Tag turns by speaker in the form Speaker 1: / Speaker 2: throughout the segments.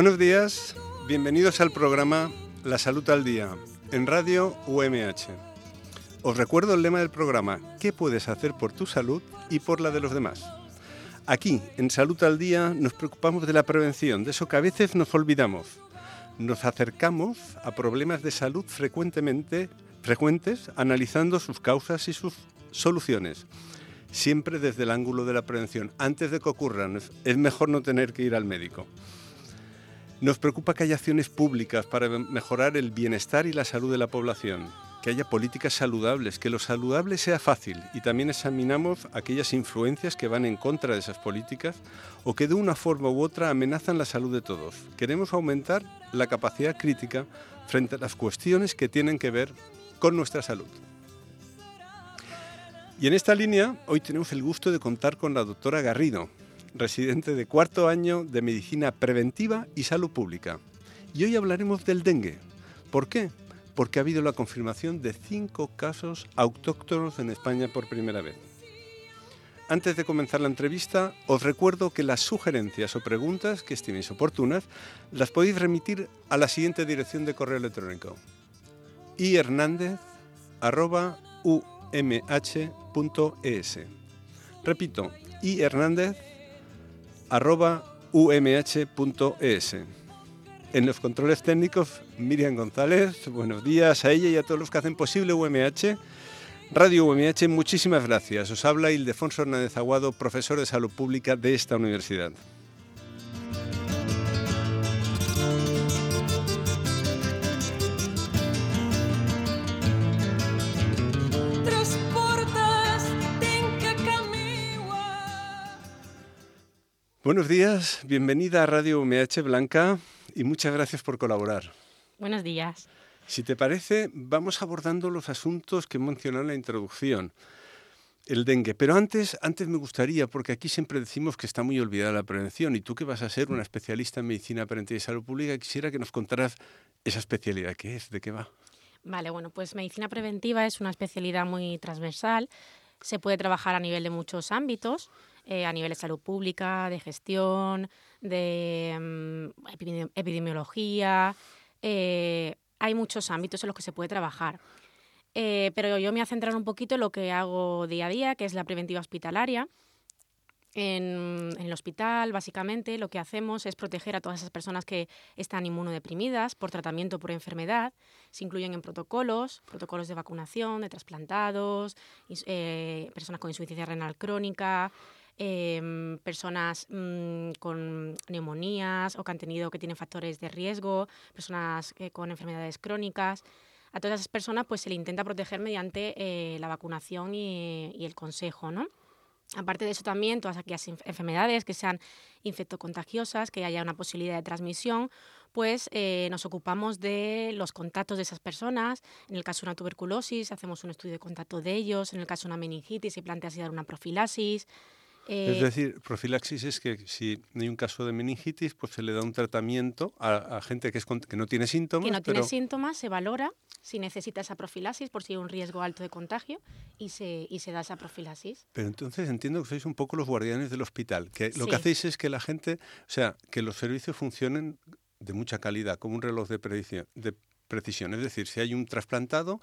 Speaker 1: Buenos días, bienvenidos al programa La Salud al Día en Radio UMH. Os recuerdo el lema del programa, ¿qué puedes hacer por tu salud y por la de los demás? Aquí, en Salud al Día, nos preocupamos de la prevención, de eso que a veces nos olvidamos. Nos acercamos a problemas de salud frecuentemente, frecuentes, analizando sus causas y sus soluciones siempre desde el ángulo de la prevención. Antes de que ocurran, es mejor no tener que ir al médico. Nos preocupa que haya acciones públicas para mejorar el bienestar y la salud de la población, que haya políticas saludables, que lo saludable sea fácil y también examinamos aquellas influencias que van en contra de esas políticas o que de una forma u otra amenazan la salud de todos. Queremos aumentar la capacidad crítica frente a las cuestiones que tienen que ver con nuestra salud. Y en esta línea, hoy tenemos el gusto de contar con la doctora Garrido, residente de cuarto año de Medicina Preventiva y Salud Pública. Y hoy hablaremos del dengue. ¿Por qué? Porque ha habido la confirmación de cinco casos autóctonos en España por primera vez. Antes de comenzar la entrevista, os recuerdo que las sugerencias o preguntas que estiméis oportunas las podéis remitir a la siguiente dirección de correo electrónico: ihernandez.u umh.es. Repito, umh.es. En los controles técnicos, Miriam González, buenos días a ella y a todos los que hacen posible UMH. Radio UMH, muchísimas gracias. Os habla Ildefonso Hernández Aguado, profesor de salud pública de esta universidad. Buenos días, bienvenida a Radio UMH Blanca y muchas gracias por colaborar.
Speaker 2: Buenos días.
Speaker 1: Si te parece, vamos abordando los asuntos que he mencionado en la introducción. El dengue. Pero antes, antes me gustaría, porque aquí siempre decimos que está muy olvidada la prevención, y tú que vas a ser una especialista en medicina preventiva y salud pública, quisiera que nos contaras esa especialidad. ¿Qué es? ¿De qué va?
Speaker 2: Vale, bueno, pues medicina preventiva es una especialidad muy transversal. Se puede trabajar a nivel de muchos ámbitos eh, a nivel de salud pública, de gestión, de mm, epidemiología. Eh, hay muchos ámbitos en los que se puede trabajar. Eh, pero yo me voy a centrar un poquito en lo que hago día a día, que es la preventiva hospitalaria. En, en, el hospital, básicamente, lo que hacemos es proteger a todas esas personas que están inmunodeprimidas por tratamiento por enfermedad. Se incluyen en protocolos, protocolos de vacunación, de trasplantados, personas con insuficiencia renal crónica, Em, personas mm, con neumonías o que han tenido que tienen factores de riesgo, personas eh, con enfermedades crónicas. A todas esas personas pues se le intenta proteger mediante eh, la vacunación y, el consejo, ¿no? Aparte de eso también, todas aquellas enfermedades que sean infectocontagiosas, que haya una posibilidad de transmisión, pues eh, nos ocupamos de los contactos de esas personas. En el caso de una tuberculosis, hacemos un estudio de contacto de ellos. En el caso de una meningitis, se plantea si dar una profilaxis.
Speaker 1: Es eh, decir, profilaxis es que si hay un caso de meningitis, pues se le da un tratamiento a, gente que, es, que no tiene síntomas.
Speaker 2: Que no tiene síntomas, se valora si necesita esa profilaxis por si hay un riesgo alto de contagio y se, y se da esa profilaxis.
Speaker 1: Pero entonces entiendo que sois un poco los guardianes del hospital, que lo que hacéis es que la gente, o sea, que los servicios funcionen de mucha calidad, como un reloj de, de precisión. Es decir, si hay un trasplantado,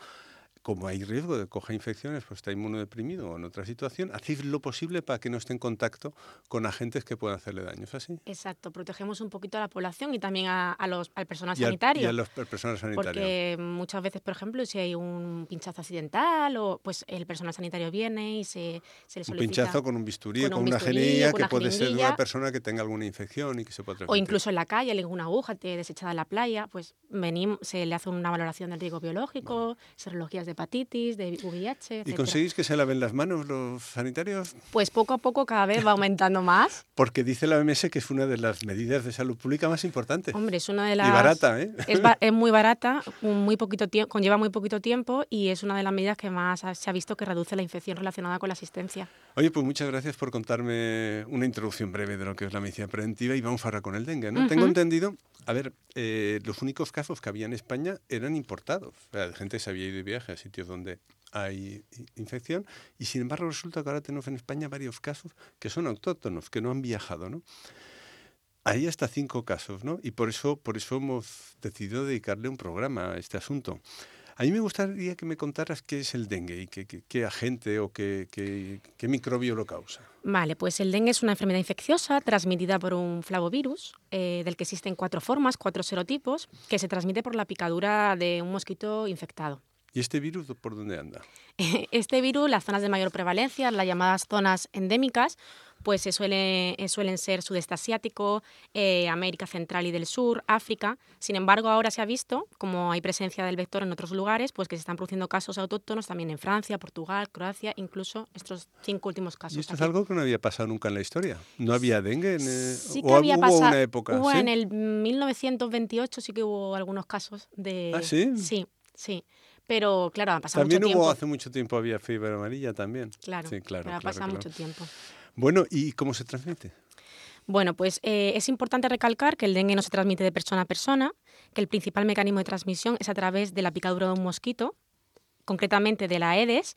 Speaker 1: como hay riesgo de coger infecciones, pues está inmunodeprimido o en otra situación, hacéis lo posible para que no esté en contacto con agentes que puedan hacerle daños, ¿así?
Speaker 2: Exacto, protegemos un poquito a la población y también a, los, al personal sanitario.
Speaker 1: y a los personal sanitario.
Speaker 2: Porque muchas veces, por ejemplo, si hay un pinchazo accidental, o pues el personal sanitario viene y se, se le solicita...
Speaker 1: Un pinchazo con un bisturí, con, una jeringuilla, que puede ser de una persona que tenga alguna infección y que se pueda
Speaker 2: O incluso en la calle, alguna aguja desechada en la playa, pues venimos, se le hace una valoración del riesgo biológico, serologías de hepatitis, de VIH,
Speaker 1: ¿Y conseguís que se laven las manos los sanitarios?
Speaker 2: Pues poco a poco cada vez va aumentando más.
Speaker 1: Porque dice la OMS que es una de las medidas de salud pública más importantes.
Speaker 2: Hombre, es una de las...
Speaker 1: Y barata, ¿eh?
Speaker 2: Es, muy barata, muy poquito tiempo, conlleva muy poquito tiempo y es una de las medidas que más se ha visto que reduce la infección relacionada con la asistencia.
Speaker 1: Oye, pues muchas gracias por contarme una introducción breve de lo que es la medicina preventiva y vamos ahora con el dengue, ¿no? Tengo entendido, a ver, eh, los únicos casos que había en España eran importados. Sea, gente se había ido de viaje a sitios donde hay infección y sin embargo resulta que ahora tenemos en España varios casos que son autóctonos, que no han viajado, ¿no? Hay hasta cinco casos, ¿no? Y por eso, por eso hemos decidido dedicarle un programa a este asunto. A mí me gustaría que me contaras qué es el dengue y qué, agente o qué, microbio lo causa.
Speaker 2: Vale, pues el dengue es una enfermedad infecciosa transmitida por un flavovirus, eh, del que existen cuatro formas, cuatro serotipos, que se transmite por la picadura de un mosquito infectado.
Speaker 1: ¿Y este virus por dónde anda?
Speaker 2: Este virus, las zonas de mayor prevalencia, las llamadas zonas endémicas, pues se suele, eh, suelen ser sudeste asiático, eh, América Central y del Sur, África. Sin embargo, ahora se ha visto, como hay presencia del vector en otros lugares, pues que se están produciendo casos autóctonos también en Francia, Portugal, Croacia, incluso estos cinco últimos casos.
Speaker 1: ¿Y esto es algo que no había pasado nunca en la historia? ¿No había dengue? En,
Speaker 2: eh, sí que había pasado. una época? Hubo en el 1928 sí que hubo algunos casos de...
Speaker 1: ¿Ah, sí?
Speaker 2: Sí, sí. Pero claro, ha pasado
Speaker 1: mucho
Speaker 2: tiempo. También
Speaker 1: hubo hace mucho tiempo, había fiebre amarilla también.
Speaker 2: Claro, sí, claro, ha pasado mucho tiempo.
Speaker 1: Bueno, ¿y cómo se transmite?
Speaker 2: Bueno, pues eh, es importante recalcar que el dengue no se transmite de persona a persona, que el principal mecanismo de transmisión es a través de la picadura de un mosquito, concretamente de la Aedes,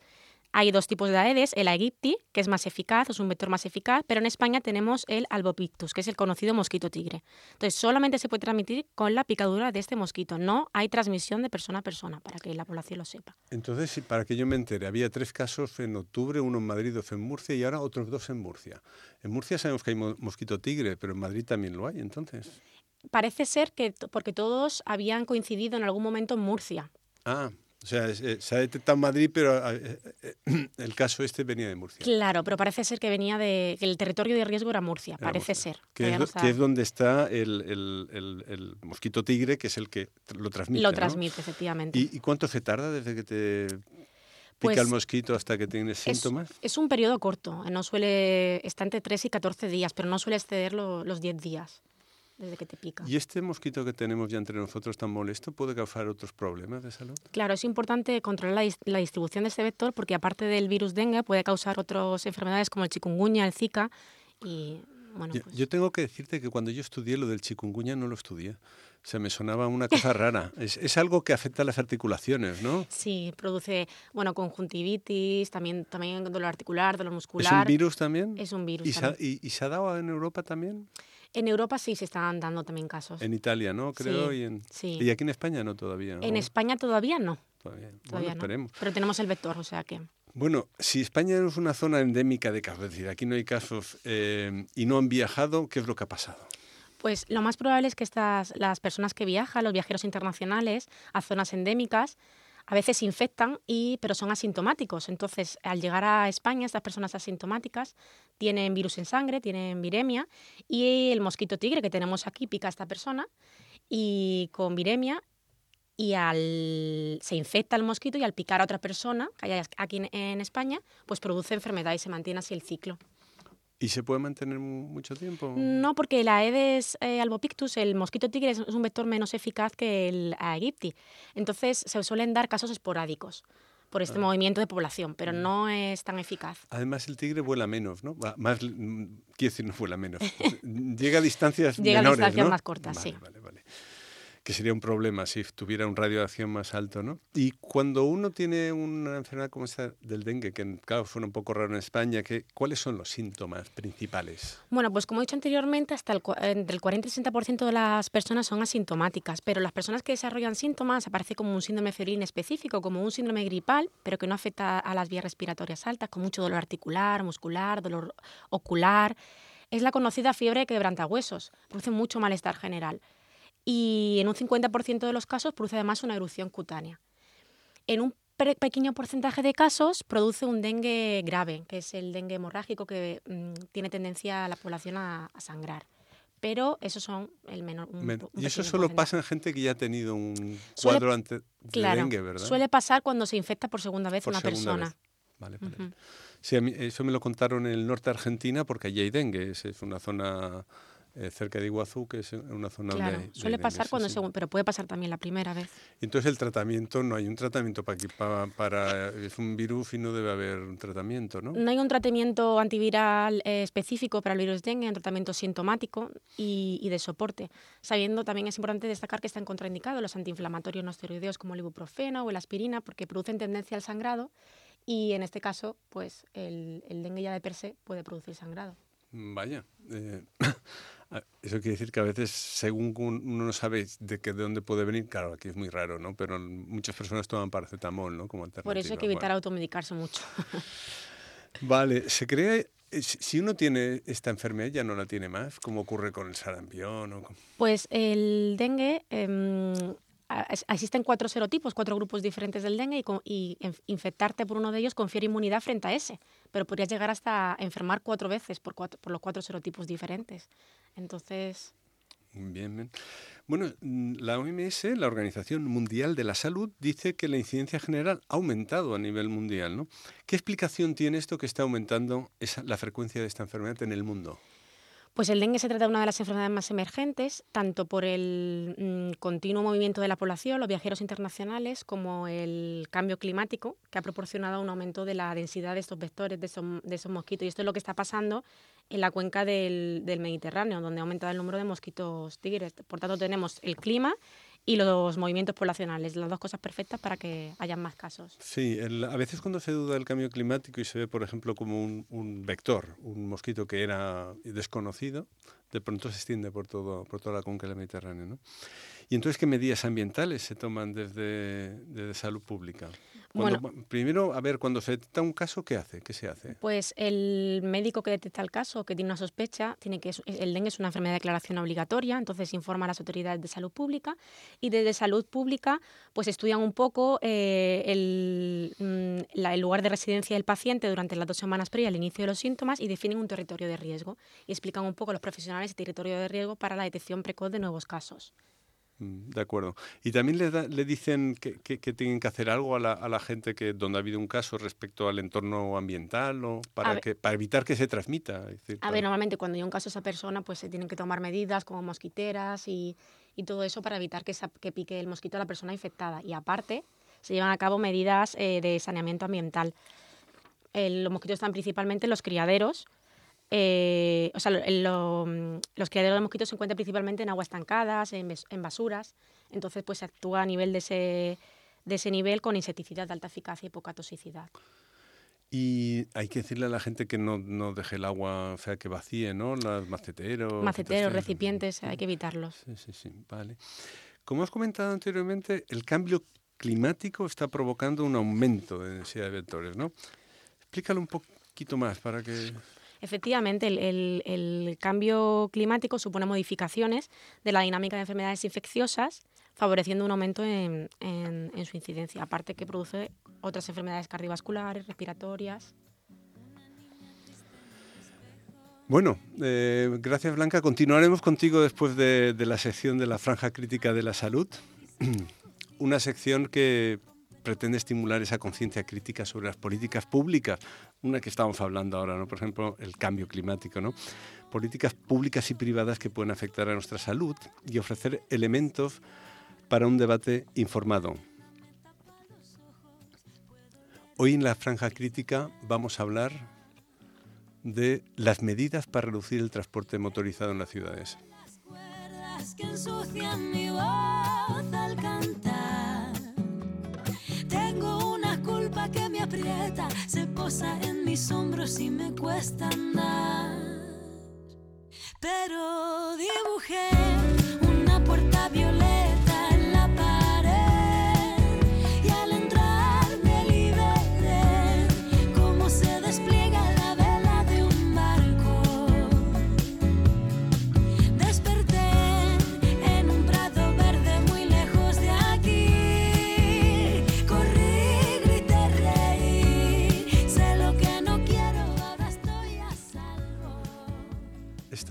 Speaker 2: hay dos tipos de Aedes, el aegypti, que es más eficaz, es un vector más eficaz, pero en España tenemos el albopictus, que es el conocido mosquito tigre. Entonces, solamente se puede transmitir con la picadura de este mosquito, no hay transmisión de persona a persona, para que la población lo sepa.
Speaker 1: Entonces, para que yo me entere, había tres casos en octubre, uno en Madrid, otro en Murcia y ahora otros dos en Murcia. En Murcia sabemos que hay mosquito tigre, pero en Madrid también lo hay, entonces.
Speaker 2: Parece ser que porque todos habían coincidido en algún momento en Murcia.
Speaker 1: Ah, o sea, eh, se ha detectado en Madrid, pero eh, eh, el caso este venía de Murcia.
Speaker 2: Claro, pero parece ser que venía de que el territorio de riesgo era Murcia, parece ser.
Speaker 1: Que es, donde está el, mosquito tigre, que es el que lo transmite.
Speaker 2: Lo transmite, efectivamente.
Speaker 1: ¿Y, cuánto se tarda desde que te pica el pues mosquito hasta que tienes síntomas?
Speaker 2: Es un periodo corto, no suele, está entre 3 y 14 días, pero no suele exceder los 10 días desde que te pica.
Speaker 1: ¿Y este mosquito que tenemos ya entre nosotros tan molesto puede causar otros problemas de salud?
Speaker 2: Claro, es importante controlar la, distribución de este vector porque aparte del virus dengue puede causar otras enfermedades como el chikungunya, el zika y bueno,
Speaker 1: yo, pues yo, tengo que decirte que cuando yo estudié lo del chikungunya no lo estudié. O sea, me sonaba una cosa rara. Es, es, algo que afecta a las articulaciones, ¿no?
Speaker 2: Sí, produce, bueno, conjuntivitis, también, también dolor articular, dolor muscular.
Speaker 1: ¿Es un virus también?
Speaker 2: Es un virus
Speaker 1: ¿Y,
Speaker 2: también.
Speaker 1: Se, y, ¿Y se ha dado en Europa también?
Speaker 2: En Europa sí se están dando también casos.
Speaker 1: En Italia, ¿no? Creo. y, en... y aquí en España no todavía.
Speaker 2: En España todavía no.
Speaker 1: Todavía, bueno, esperemos.
Speaker 2: Pero tenemos el vector, o sea que.
Speaker 1: Bueno, si España es una zona endémica de casos, es decir, aquí no hay casos eh, y no han viajado, ¿qué es lo que ha pasado?
Speaker 2: Pues lo más probable es que estas, las personas que viajan, los viajeros internacionales a zonas endémicas, a veces infectan, y, pero son asintomáticos. Entonces, al llegar a España, estas personas asintomáticas tienen virus en sangre, tienen viremia, y el mosquito tigre que tenemos aquí pica a esta persona, y con viremia, y al, se infecta el mosquito y al picar a otra persona, que hay aquí en, en España, pues produce enfermedad y se mantiene así el ciclo.
Speaker 1: ¿Y se puede mantener mucho tiempo?
Speaker 2: No, porque la Aedes eh, albopictus, el mosquito tigre, es un vector menos eficaz que el aegypti. Entonces se suelen dar casos esporádicos por este movimiento de población, pero mm. no es tan eficaz.
Speaker 1: Además, el tigre vuela menos, ¿no? Más, quiero decir, no vuela menos. Llega a distancias
Speaker 2: Llega
Speaker 1: menores,
Speaker 2: a distancias más cortas, sí.
Speaker 1: Vale, vale que sería un problema si tuviera un radio de acción más alto, ¿no? Y cuando uno tiene una enfermedad como esta del dengue, que claro, fue un poco raro en España, que, ¿cuáles son los síntomas principales?
Speaker 2: Bueno, pues como he dicho anteriormente, hasta el, entre el 40 y 60% de las personas son asintomáticas, pero las personas que desarrollan síntomas aparece como un síndrome febril específico, como un síndrome gripal, pero que no afecta a las vías respiratorias altas, con mucho dolor articular, muscular, dolor ocular. Es la conocida fiebre quebrantahuesos, produce mucho malestar general y en un 50% de los casos produce además una erupción cutánea. En un pequeño porcentaje de casos produce un dengue grave, que es el dengue hemorrágico que mm, tiene tendencia a la población a, sangrar. Pero esos son el menor.
Speaker 1: y eso solo pasa en gente que ya ha tenido un cuadro de dengue, ¿verdad?
Speaker 2: Suele pasar cuando se infecta por segunda vez una persona.
Speaker 1: Vale, vale. Sí, eso me lo contaron en el norte de Argentina porque allí hay dengue. Es, es una zona eh, cerca de Iguazú, que es una zona
Speaker 2: claro,
Speaker 1: de,
Speaker 2: suele pasar cuando segundo, pero puede pasar también la primera vez.
Speaker 1: Entonces el tratamiento, no hay un tratamiento para, para, es un virus y no debe haber un tratamiento, ¿no?
Speaker 2: No hay un tratamiento antiviral eh, específico para el virus dengue, un tratamiento sintomático y, y, de soporte. Sabiendo también es importante destacar que están contraindicados los antiinflamatorios no esteroideos como el ibuprofeno o la aspirina porque producen tendencia al sangrado y en este caso, pues el, el dengue ya de per se puede producir sangrado.
Speaker 1: Vaya. Eh, eso quiere decir que a veces, según uno no sabe de, qué, de dónde puede venir, claro, aquí es muy raro, ¿no? Pero muchas personas toman paracetamol, ¿no? Como alternativa.
Speaker 2: Por eso hay que evitar automedicarse mucho.
Speaker 1: vale, se cree eh, si uno tiene esta enfermedad, ya no la tiene más, como ocurre con el sarampión. O
Speaker 2: Pues el dengue, em, existen cuatro serotipos, cuatro grupos diferentes del dengue y, infectarte por uno de ellos confiere inmunidad frente a ese, pero podrías llegar hasta enfermar cuatro veces por, por los cuatro serotipos diferentes. Entonces...
Speaker 1: Bien, bien. Bueno, mm, la OMS, la Organización Mundial de la Salud, dice que la incidencia general ha aumentado a nivel mundial. ¿no? ¿Qué explicación tiene esto que está aumentando esa, la frecuencia de esta enfermedad en el mundo?
Speaker 2: Pues el dengue se trata de una de las enfermedades más emergentes, tanto por el mm, continuo movimiento de la población, los viajeros internacionales, como el cambio climático, que ha proporcionado un aumento de la densidad de estos vectores, de esos, mosquitos. Y esto es lo que está pasando en la cuenca del, del Mediterráneo, donde ha aumentado el número de mosquitos tigres. Por tanto, tenemos el clima y los movimientos poblacionales, las dos cosas perfectas para que haya más casos.
Speaker 1: Sí, a veces cuando se duda del cambio climático y se ve, por ejemplo, como un, un, vector, un mosquito que era desconocido, de pronto se extiende por, todo, por toda la cuenca del Mediterráneo. ¿no? ¿Y entonces qué medidas ambientales se toman desde, desde salud pública? Bueno, primero, a ver, cuando se detecta un caso, ¿qué hace? ¿Qué se hace?
Speaker 2: Pues el médico que detecta el caso, que tiene una sospecha, tiene que el dengue es una enfermedad de declaración obligatoria, entonces informa a las autoridades de salud pública y desde salud pública pues estudian un poco eh, el, mm, el, lugar de residencia del paciente durante las dos semanas previas al inicio de los síntomas y definen un territorio de riesgo y explican un poco a los profesionales el territorio de riesgo para la detección precoz de nuevos casos.
Speaker 1: Mm, de acuerdo. Y también le, le dicen que, que, tienen que hacer algo a la, a la, gente que donde ha habido un caso respecto al entorno ambiental o para, que, para evitar que se transmita.
Speaker 2: a ver, normalmente cuando hay un caso a esa persona, pues se tienen que tomar medidas como mosquiteras y, y todo eso para evitar que, que, pique el mosquito a la persona infectada. Y aparte, se llevan a cabo medidas eh, de saneamiento ambiental. los mosquitos están principalmente en los criaderos, eh, o sea, mm, los criaderos de mosquitos se encuentran principalmente en aguas estancadas, en, basuras, entonces pues se actúa a nivel de ese, de ese nivel con insecticidas de alta eficacia y poca toxicidad.
Speaker 1: Y hay que decirle a la gente que no, no deje el agua, o sea, que vacíe, ¿no? Los maceteros.
Speaker 2: Maceteros, recipientes, hay que evitarlos.
Speaker 1: Sí, sí, sí, vale. Como has comentado anteriormente, el cambio climático está provocando un aumento de densidad de vectores, ¿no? Explícalo un poquito más para que...
Speaker 2: Efectivamente, el, cambio climático supone modificaciones de la dinámica de enfermedades infecciosas, favoreciendo un aumento en, su incidencia, aparte que produce otras enfermedades cardiovasculares, respiratorias.
Speaker 1: Bueno, eh, gracias Blanca. Continuaremos contigo después de, de la sección de la franja crítica de la salud. Una sección que pretende estimular esa conciencia crítica sobre las políticas públicas, una que estamos hablando ahora, ¿no? por ejemplo, el cambio climático, ¿no? políticas públicas y privadas que pueden afectar a nuestra salud y ofrecer elementos para un debate informado. Hoy en la franja crítica vamos a hablar de las medidas para reducir el transporte motorizado en las ciudades. Se posa en mis hombros y me cuesta andar. Pero dibujé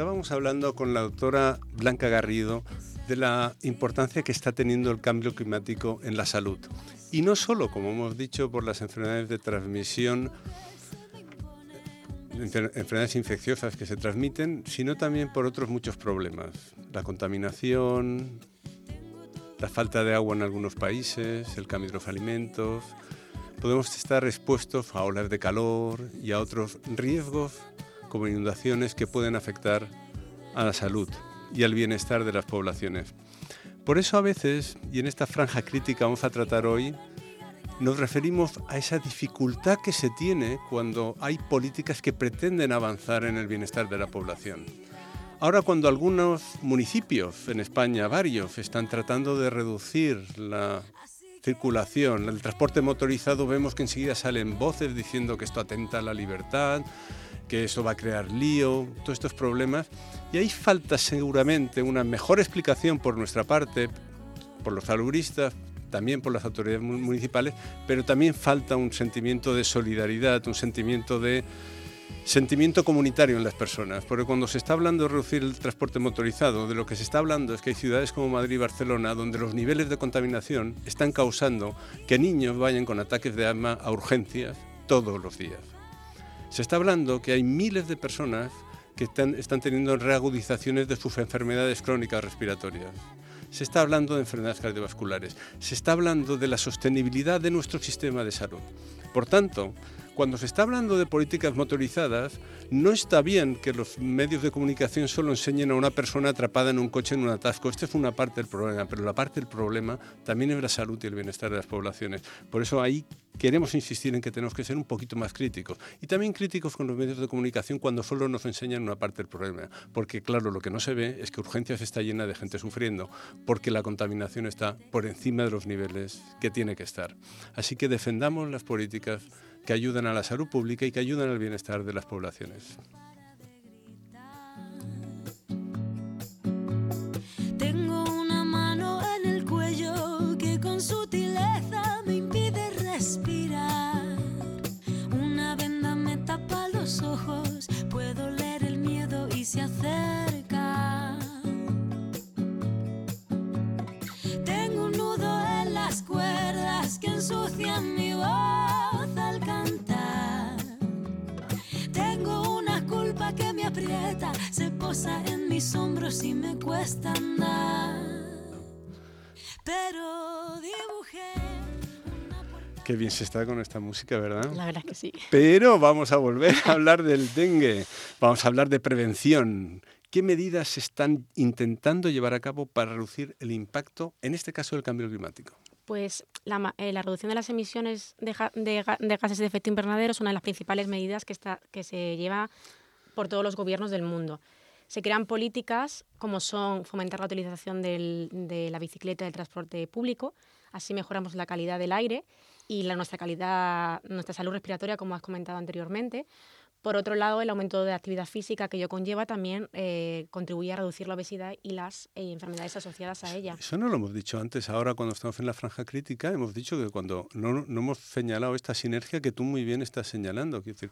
Speaker 1: Estábamos hablando con la doctora Blanca Garrido de la importancia que está teniendo el cambio climático en la salud. Y no solo, como hemos dicho, por las enfermedades de transmisión, enfermedades infecciosas que se transmiten, sino también por otros muchos problemas. La contaminación, la falta de agua en algunos países, el cambio de los alimentos. Podemos estar expuestos a olas de calor y a otros riesgos como inundaciones que pueden afectar a la salud y al bienestar de las poblaciones. Por eso a veces, y en esta franja crítica vamos a tratar hoy, nos referimos a esa dificultad que se tiene cuando hay políticas que pretenden avanzar en el bienestar de la población. Ahora cuando algunos municipios en España, varios, están tratando de reducir la circulación, el transporte motorizado, vemos que enseguida salen voces diciendo que esto atenta a la libertad, que eso va a crear lío, todos estos problemas. Y ahí falta seguramente una mejor explicación por nuestra parte, por los salubristas, también por las autoridades municipales, pero también falta un sentimiento de solidaridad, un sentimiento de sentimiento comunitario en las personas, porque cuando se está hablando de reducir el transporte motorizado, de lo que se está hablando es que hay ciudades como Madrid y Barcelona donde los niveles de contaminación están causando que niños vayan con ataques de asma a urgencias todos los días. Se está hablando que hay miles de personas que están, están teniendo reagudizaciones de sus enfermedades crónicas respiratorias. Se está hablando de enfermedades cardiovasculares. Se está hablando de la sostenibilidad de nuestro sistema de salud. Por tanto, cuando se está hablando de políticas motorizadas, no está bien que los medios de comunicación solo enseñen a una persona atrapada en un coche en un atasco. Esta es una parte del problema, pero la parte del problema también es la salud y el bienestar de las poblaciones. Por eso ahí queremos insistir en que tenemos que ser un poquito más críticos. Y también críticos con los medios de comunicación cuando solo nos enseñan una parte del problema. Porque claro, lo que no se ve es que urgencias está llena de gente sufriendo, porque la contaminación está por encima de los niveles que tiene que estar. Así que defendamos las políticas que ayudan a la salud pública y que ayudan al bienestar de las poblaciones.
Speaker 3: Cuesta andar. Pero dibujé.
Speaker 1: Qué bien se está con esta música, ¿verdad?
Speaker 2: La verdad es que sí.
Speaker 1: Pero vamos a volver a hablar del dengue. Vamos a hablar de prevención. ¿Qué medidas se están intentando llevar a cabo para reducir el impacto, en este caso, del cambio climático?
Speaker 2: Pues la, eh, reducción de las emisiones de, gases de efecto invernadero es una de las principales medidas que, está, que se lleva por todos los gobiernos del mundo. Se crean políticas como son fomentar la utilización de la bicicleta y del transporte público, así mejoramos la calidad del aire y la, nuestra calidad, nuestra salud respiratoria, como has comentado anteriormente. Por otro lado, el aumento de actividad física que ello conlleva también eh, contribuye a reducir la obesidad y las eh, enfermedades asociadas a ella.
Speaker 1: Eso no lo hemos dicho antes. Ahora, cuando estamos en la franja crítica, hemos dicho que cuando no, no hemos señalado esta sinergia que tú muy bien estás señalando. Quiero decir,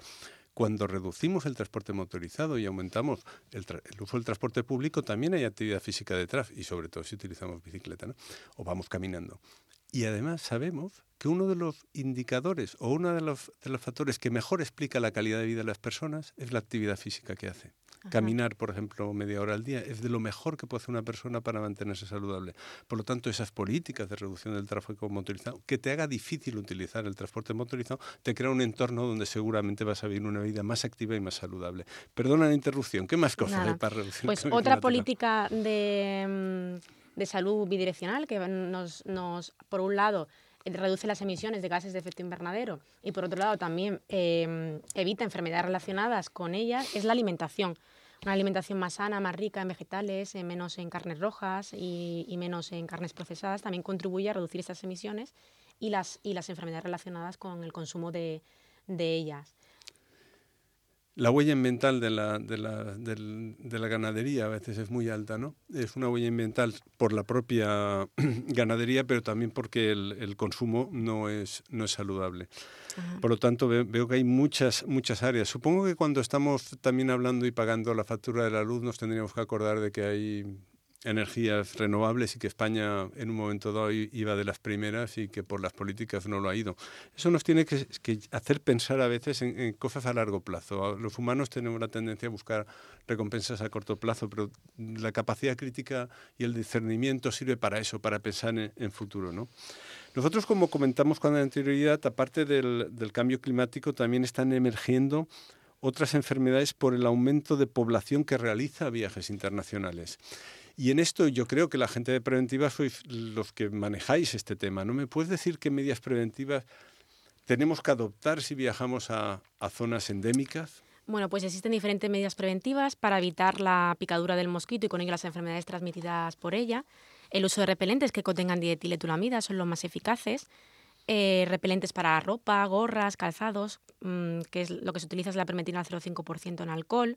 Speaker 1: cuando reducimos el transporte motorizado y aumentamos el, uso del transporte público, también hay actividad física detrás y sobre todo si utilizamos bicicleta o vamos caminando. Y además sabemos que uno de los indicadores o uno de los, de los factores que mejor explica la calidad de vida de las personas es la actividad física que hace. Caminar, por ejemplo, media hora al día es de lo mejor que puede hacer una persona para mantenerse saludable. Por lo tanto, esas políticas de reducción del tráfico motorizado, que te haga difícil utilizar el transporte motorizado, te crea un entorno donde seguramente vas a vivir una vida más activa y más saludable. Perdona la interrupción, ¿qué más cosas hay para reducir
Speaker 2: Pues otra política de, mm, de, salud bidireccional que nos, nos por un lado, reduce las emisiones de gases de efecto invernadero y por otro lado también em, evita enfermedades relacionadas con ellas es la alimentación. Una alimentación más sana, más rica en vegetales, menos en carnes rojas y, menos en carnes procesadas también contribuye a reducir estas emisiones y las, y las enfermedades relacionadas con el consumo de, de ellas.
Speaker 1: La huella ambiental de la, de, la, de la, ganadería a veces es muy alta, ¿no? Es una huella ambiental por la propia ganadería, pero también porque el, el consumo no es, no es saludable. Por lo tanto, veo, que hay muchas, muchas áreas. Supongo que cuando estamos también hablando y pagando la factura de la luz nos tendríamos que acordar de que hay energías renovables y que España en un momento dado iba de las primeras y que por las políticas no lo ha ido. Eso nos tiene que, hacer pensar a veces en, cosas a largo plazo. Los humanos tenemos la tendencia a buscar recompensas a corto plazo, pero la capacidad crítica y el discernimiento sirve para eso, para pensar en, futuro. ¿no? Nosotros, como comentamos con anterioridad, aparte del, del cambio climático, también están emergiendo otras enfermedades por el aumento de población que realiza viajes internacionales. Y en esto yo creo que la gente de preventiva sois los que manejáis este tema. ¿No me puedes decir qué medidas preventivas tenemos que adoptar si viajamos a, zonas endémicas?
Speaker 2: Bueno, pues existen diferentes medidas preventivas para evitar la picadura del mosquito y con ello las enfermedades transmitidas por ella. El uso de repelentes que contengan dietiletulamida son los más eficaces. Eh, repelentes para ropa, gorras, calzados, mm, que es lo que se utiliza es la permetina al 0,5% en alcohol.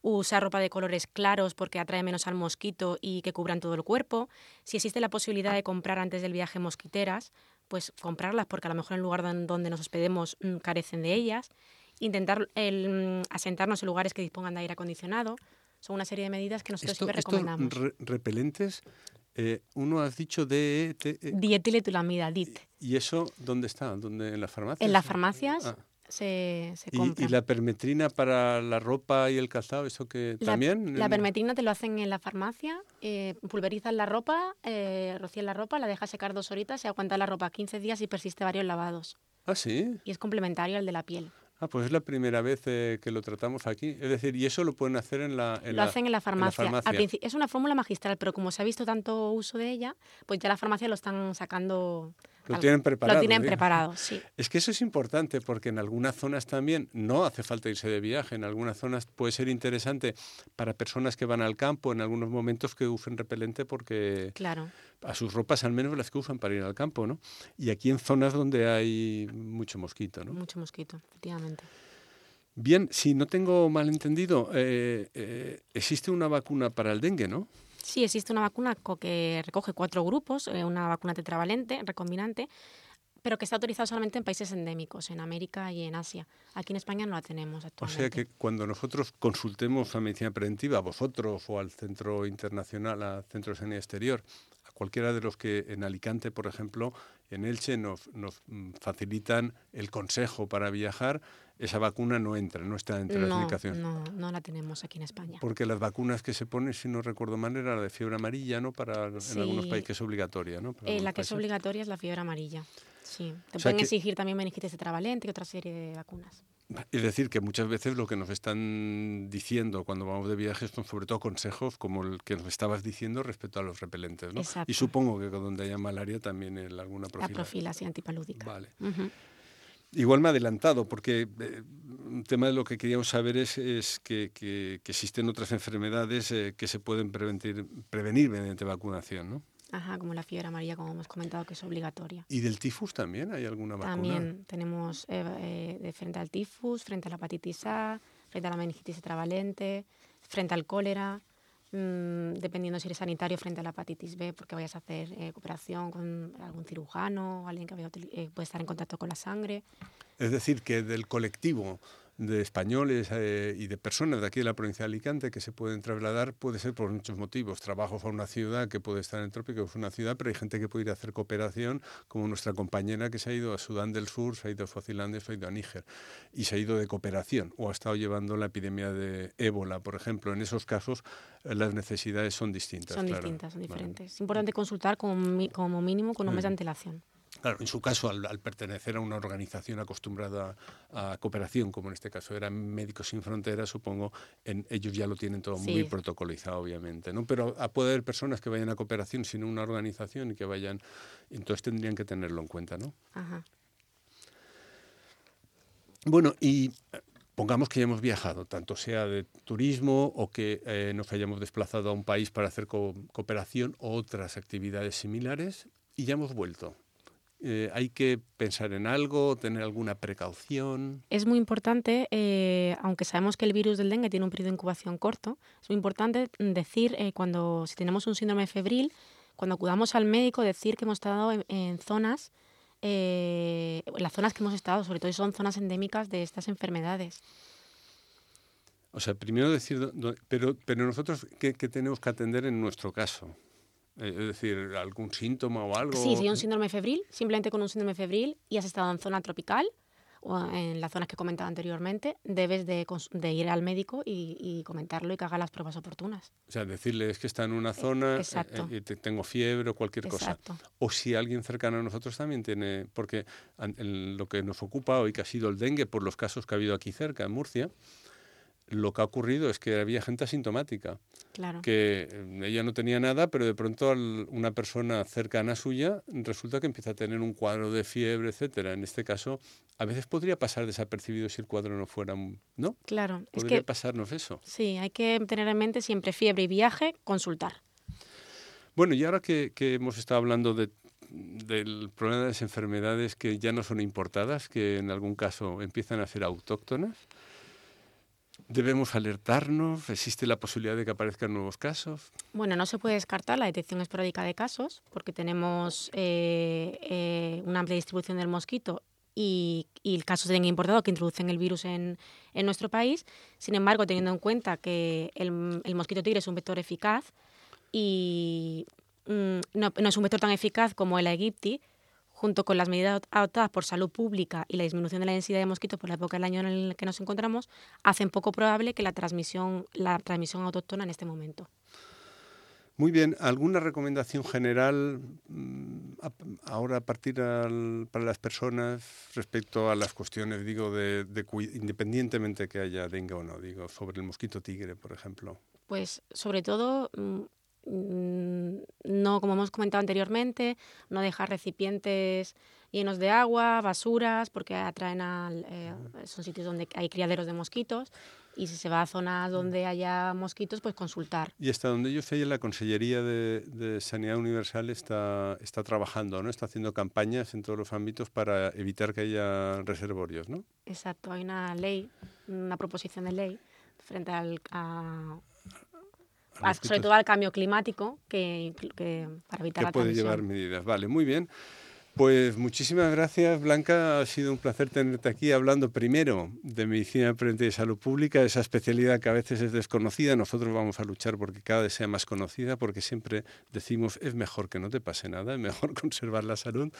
Speaker 2: Usar ropa de colores claros porque atrae menos al mosquito y que cubran todo el cuerpo. Si existe la posibilidad de comprar antes del viaje mosquiteras, pues comprarlas porque a lo mejor en el lugar donde nos hospedemos mm, carecen de ellas. Intentar el, mm, asentarnos en lugares que dispongan de aire acondicionado. Son una serie de medidas que nosotros siempre recomendamos.
Speaker 1: Estos repelentes eh, uno has dicho de...
Speaker 2: Eh, Dietiletulamida, DIT.
Speaker 1: ¿Y eso dónde está? ¿Dónde, ¿En las farmacias?
Speaker 2: En las farmacias ah. se, se
Speaker 1: compra. ¿Y, la permetrina para la ropa y el calzado, eso que también?
Speaker 2: La permetrina te lo hacen en la farmacia, eh, pulverizas la ropa, eh, rocías la ropa, la dejas secar dos horitas y aguanta la ropa 15 días y persiste varios lavados.
Speaker 1: Ah, sí.
Speaker 2: Y es complementario al de la piel.
Speaker 1: Ah, pues es la primera vez eh, que lo tratamos aquí. Es decir, y eso lo pueden hacer en la
Speaker 2: en Lo hacen en la farmacia. es una fórmula magistral, pero como se ha visto tanto uso de ella, pues ya la farmacia lo están sacando
Speaker 1: lo tienen preparado.
Speaker 2: Lo tienen preparado, sí.
Speaker 1: Es que eso es importante porque en algunas zonas también no hace falta irse de viaje. En algunas zonas puede ser interesante para personas que van al campo en algunos momentos que usen repelente porque
Speaker 2: claro.
Speaker 1: a sus ropas al menos las que usan para ir al campo, ¿no? Y aquí en zonas donde hay mucho mosquito, ¿no?
Speaker 2: Mucho mosquito, efectivamente.
Speaker 1: Bien, si no tengo mal entendido, eh, eh, existe una vacuna para el dengue, ¿no?
Speaker 2: Sí, existe una vacuna que recoge cuatro grupos, eh, una vacuna tetravalente, recombinante, pero que está autorizada solamente en países endémicos, en América y en Asia. Aquí en España no la tenemos actualmente.
Speaker 1: O sea que cuando nosotros consultemos a medicina preventiva, a vosotros o al Centro Internacional, al Centro de Sanidad Exterior, a cualquiera de los que en Alicante, por ejemplo, en Elche nos, nos mm, facilitan el consejo para viajar, esa vacuna no entra, no está entre las indicaciones.
Speaker 2: No, no la tenemos aquí en España.
Speaker 1: Porque las vacunas que se ponen, si no recuerdo mal, era la de fiebre amarilla, ¿no? Para en algunos países que es obligatoria, ¿no?
Speaker 2: Eh, la que es obligatoria es la fiebre amarilla. Sí. Te pueden exigir también meningitis tetravalente y otra serie de vacunas.
Speaker 1: Es decir, que muchas veces lo que nos están diciendo cuando vamos de viajes son sobre todo consejos como el que nos estabas diciendo respecto a los repelentes, ¿no?
Speaker 2: Exacto.
Speaker 1: Y supongo que donde haya malaria también hay alguna profilaxis.
Speaker 2: La profilaxis antipalúdica.
Speaker 1: Vale. Igual me ha adelantado, porque eh, un tema de lo que queríamos saber es, que, existen otras enfermedades eh, que se pueden prevenir, prevenir mediante vacunación, ¿no?
Speaker 2: Ajá, como la fiebre amarilla, como hemos comentado, que es obligatoria.
Speaker 1: ¿Y del tifus también hay alguna vacuna?
Speaker 2: También tenemos eh, de frente al tifus, frente a la hepatitis A, frente a la meningitis tetravalente, frente al cólera, Mm, dependiendo si eres sanitario frente a la hepatitis B, porque vayas a hacer eh, cooperación con algún cirujano, alguien que eh, puede estar en contacto con la sangre.
Speaker 1: Es decir, que del colectivo de españoles eh, y de personas de aquí de la provincia de Alicante que se pueden trasladar puede ser por muchos motivos. Trabajo a una ciudad que puede estar en el trópico, es una ciudad, pero hay gente que puede ir a hacer cooperación, como nuestra compañera que se ha ido a Sudán del Sur, se ha ido a Suazilandia, se ha ido a Níger y se ha ido de cooperación o ha estado llevando la epidemia de ébola, por ejemplo. En esos casos eh, las necesidades son distintas.
Speaker 2: Son distintas, son diferentes. Es importante consultar como, como mínimo con un mes de antelación.
Speaker 1: Claro, en su caso, al, pertenecer a una organización acostumbrada a, cooperación, como en este caso eran Médicos Sin Fronteras, supongo, en, ellos ya lo tienen todo muy protocolizado, obviamente. ¿no? Pero a, puede haber personas que vayan a cooperación sin una organización y que vayan, entonces tendrían que tenerlo en cuenta, ¿no?
Speaker 2: Ajá.
Speaker 1: Bueno, y eh, pongamos que hayamos viajado, tanto sea de turismo o que eh, nos hayamos desplazado a un país para hacer cooperación o otras actividades similares y ya hemos vuelto. Eh, ¿Hay que pensar en algo, tener alguna precaución?
Speaker 2: Es muy importante, eh, aunque sabemos que el virus del dengue tiene un periodo de incubación corto, es muy importante decir eh, cuando si tenemos un síndrome febril, cuando acudamos al médico, decir que hemos estado en, zonas, las zonas que hemos estado, sobre todo son zonas endémicas de estas enfermedades.
Speaker 1: O sea, primero decir, pero, pero nosotros, ¿qué, ¿qué tenemos que atender en nuestro caso? Eh, es decir, algún síntoma o algo.
Speaker 2: Sí, sí, un síndrome febril, simplemente con un síndrome febril y has estado en zona tropical o en las zonas que he comentado anteriormente, debes de, ir al médico y, comentarlo y que haga las pruebas oportunas.
Speaker 1: O sea, decirle es que está en una eh, zona,
Speaker 2: eh,
Speaker 1: y tengo fiebre o cualquier cosa. O si alguien cercano a nosotros también tiene, porque lo que nos ocupa hoy, que ha sido el dengue, por los casos que ha habido aquí cerca, en Murcia, lo que ha ocurrido es que había gente asintomática,
Speaker 2: Claro.
Speaker 1: que eh, ella no tenía nada, pero de pronto una persona cercana suya resulta que empieza a tener un cuadro de fiebre, etcétera. En este caso, a veces podría pasar desapercibido si el cuadro no fuera, ¿no?
Speaker 2: Claro. Es
Speaker 1: Podría
Speaker 2: que
Speaker 1: pasarnos eso.
Speaker 2: sí, hay que tener en mente siempre fiebre y viaje, consultar.
Speaker 1: Bueno, y ahora que, que hemos estado hablando de- del problema de las enfermedades que ya no son importadas, que en algún caso empiezan a ser autóctonas, debemos alertarnos, existe la posibilidad de que aparezcan nuevos casos.
Speaker 2: Bueno, no se puede descartar la detección esporádica de casos porque tenemos eh, eh, una amplia distribución del mosquito y, y casos de dengue importado que introducen el virus en, en nuestro país. Sin embargo, teniendo en cuenta que el, el mosquito tigre es un vector eficaz y mm, no, no es un vector tan eficaz como el aegypti, junto con las medidas adoptadas por salud pública y la disminución de la densidad de mosquitos por la época del año en el que nos encontramos, hacen poco probable que la transmisión, la transmisión autóctona en este momento.
Speaker 1: Muy bien, ¿alguna recomendación general mm, ahora a partir al- para las personas respecto a las cuestiones, digo, de, de independientemente que haya dengue o no, digo, sobre el mosquito tigre, por ejemplo?
Speaker 2: Pues sobre todo, mm, no, como hemos comentado anteriormente, no dejar recipientes llenos de agua, basuras, porque atraen al, eh, son sitios donde hay criaderos de mosquitos y si se va a zonas donde haya mosquitos, pues consultar.
Speaker 1: Y hasta donde yo sé, la Consellería de, de Sanidad Universal está, está trabajando, ¿no? Está haciendo campañas en todos los ámbitos para evitar que haya reservorios, ¿no?
Speaker 2: Exacto, hay una ley, una proposición de ley frente al, a- a- sobre todo al cambio climático que, que para evitar
Speaker 1: que
Speaker 2: la
Speaker 1: puede
Speaker 2: transmisión.
Speaker 1: llevar medidas. Vale, muy bien. Pues muchísimas gracias, Blanca. Ha sido un placer tenerte aquí hablando primero de medicina preventiva y salud pública, esa especialidad que a veces es desconocida. Nosotros vamos a luchar porque cada vez sea más conocida, porque siempre decimos es mejor que no te pase nada, es mejor conservar la salud.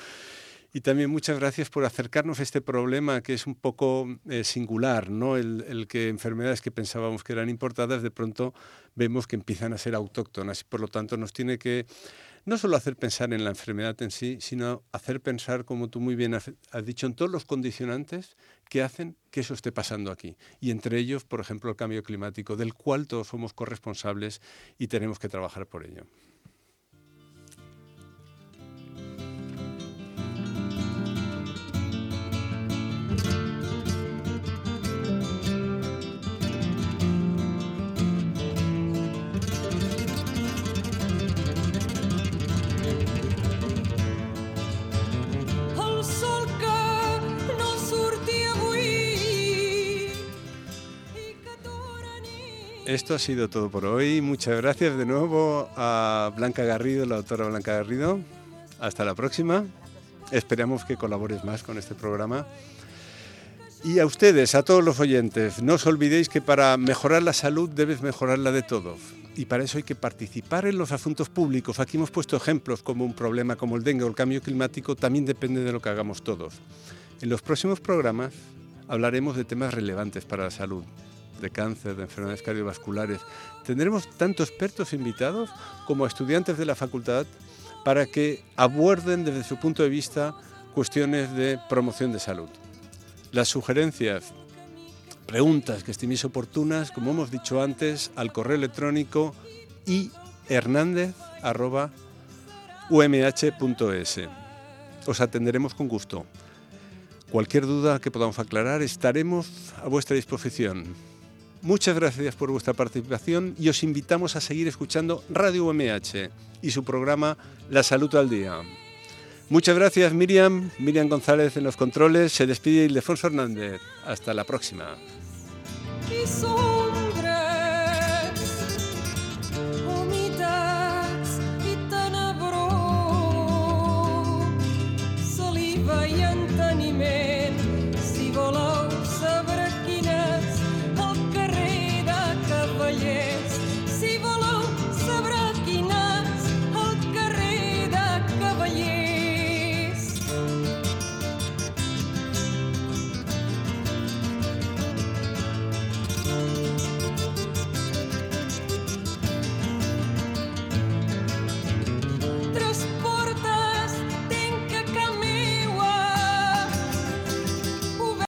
Speaker 1: Y también muchas gracias por acercarnos a este problema que es un poco eh, singular, ¿no? El, que enfermedades que pensábamos que eran importadas de pronto vemos que empiezan a ser autóctonas y por lo tanto nos tiene que no solo hacer pensar en la enfermedad en sí, sino hacer pensar, como tú muy bien has dicho, en todos los condicionantes que hacen que eso esté pasando aquí. Y entre ellos, por ejemplo, el cambio climático, del cual todos somos corresponsables y tenemos que trabajar por ello. Esto ha sido todo por hoy. Muchas gracias de nuevo a Blanca Garrido, la doctora Blanca Garrido. Hasta la próxima. Esperamos que colabores más con este programa. Y a ustedes, a todos los oyentes, no os olvidéis que para mejorar la salud debes mejorar la de todos. Y para eso hay que participar en los asuntos públicos. Aquí hemos puesto ejemplos como un problema como el dengue o el cambio climático también depende de lo que hagamos todos. En los próximos programas hablaremos de temas relevantes para la salud, de cáncer, de enfermedades cardiovasculares. Tendremos tanto expertos invitados como estudiantes de la facultad para que aborden desde su punto de vista cuestiones de promoción de salud. Las sugerencias, preguntas que estiméis oportunas, como hemos dicho antes, al correo electrónico ihernandez.umh.es. Os atenderemos con gusto. Cualquier duda que podamos aclarar estaremos a vuestra disposición. Muchas gracias por vuestra participación y os invitamos a seguir escuchando Radio UMH y su programa La Salud al Día. Muchas gracias Miriam, Miriam González en los controles, se despide Ildefonso Hernández. Hasta la próxima.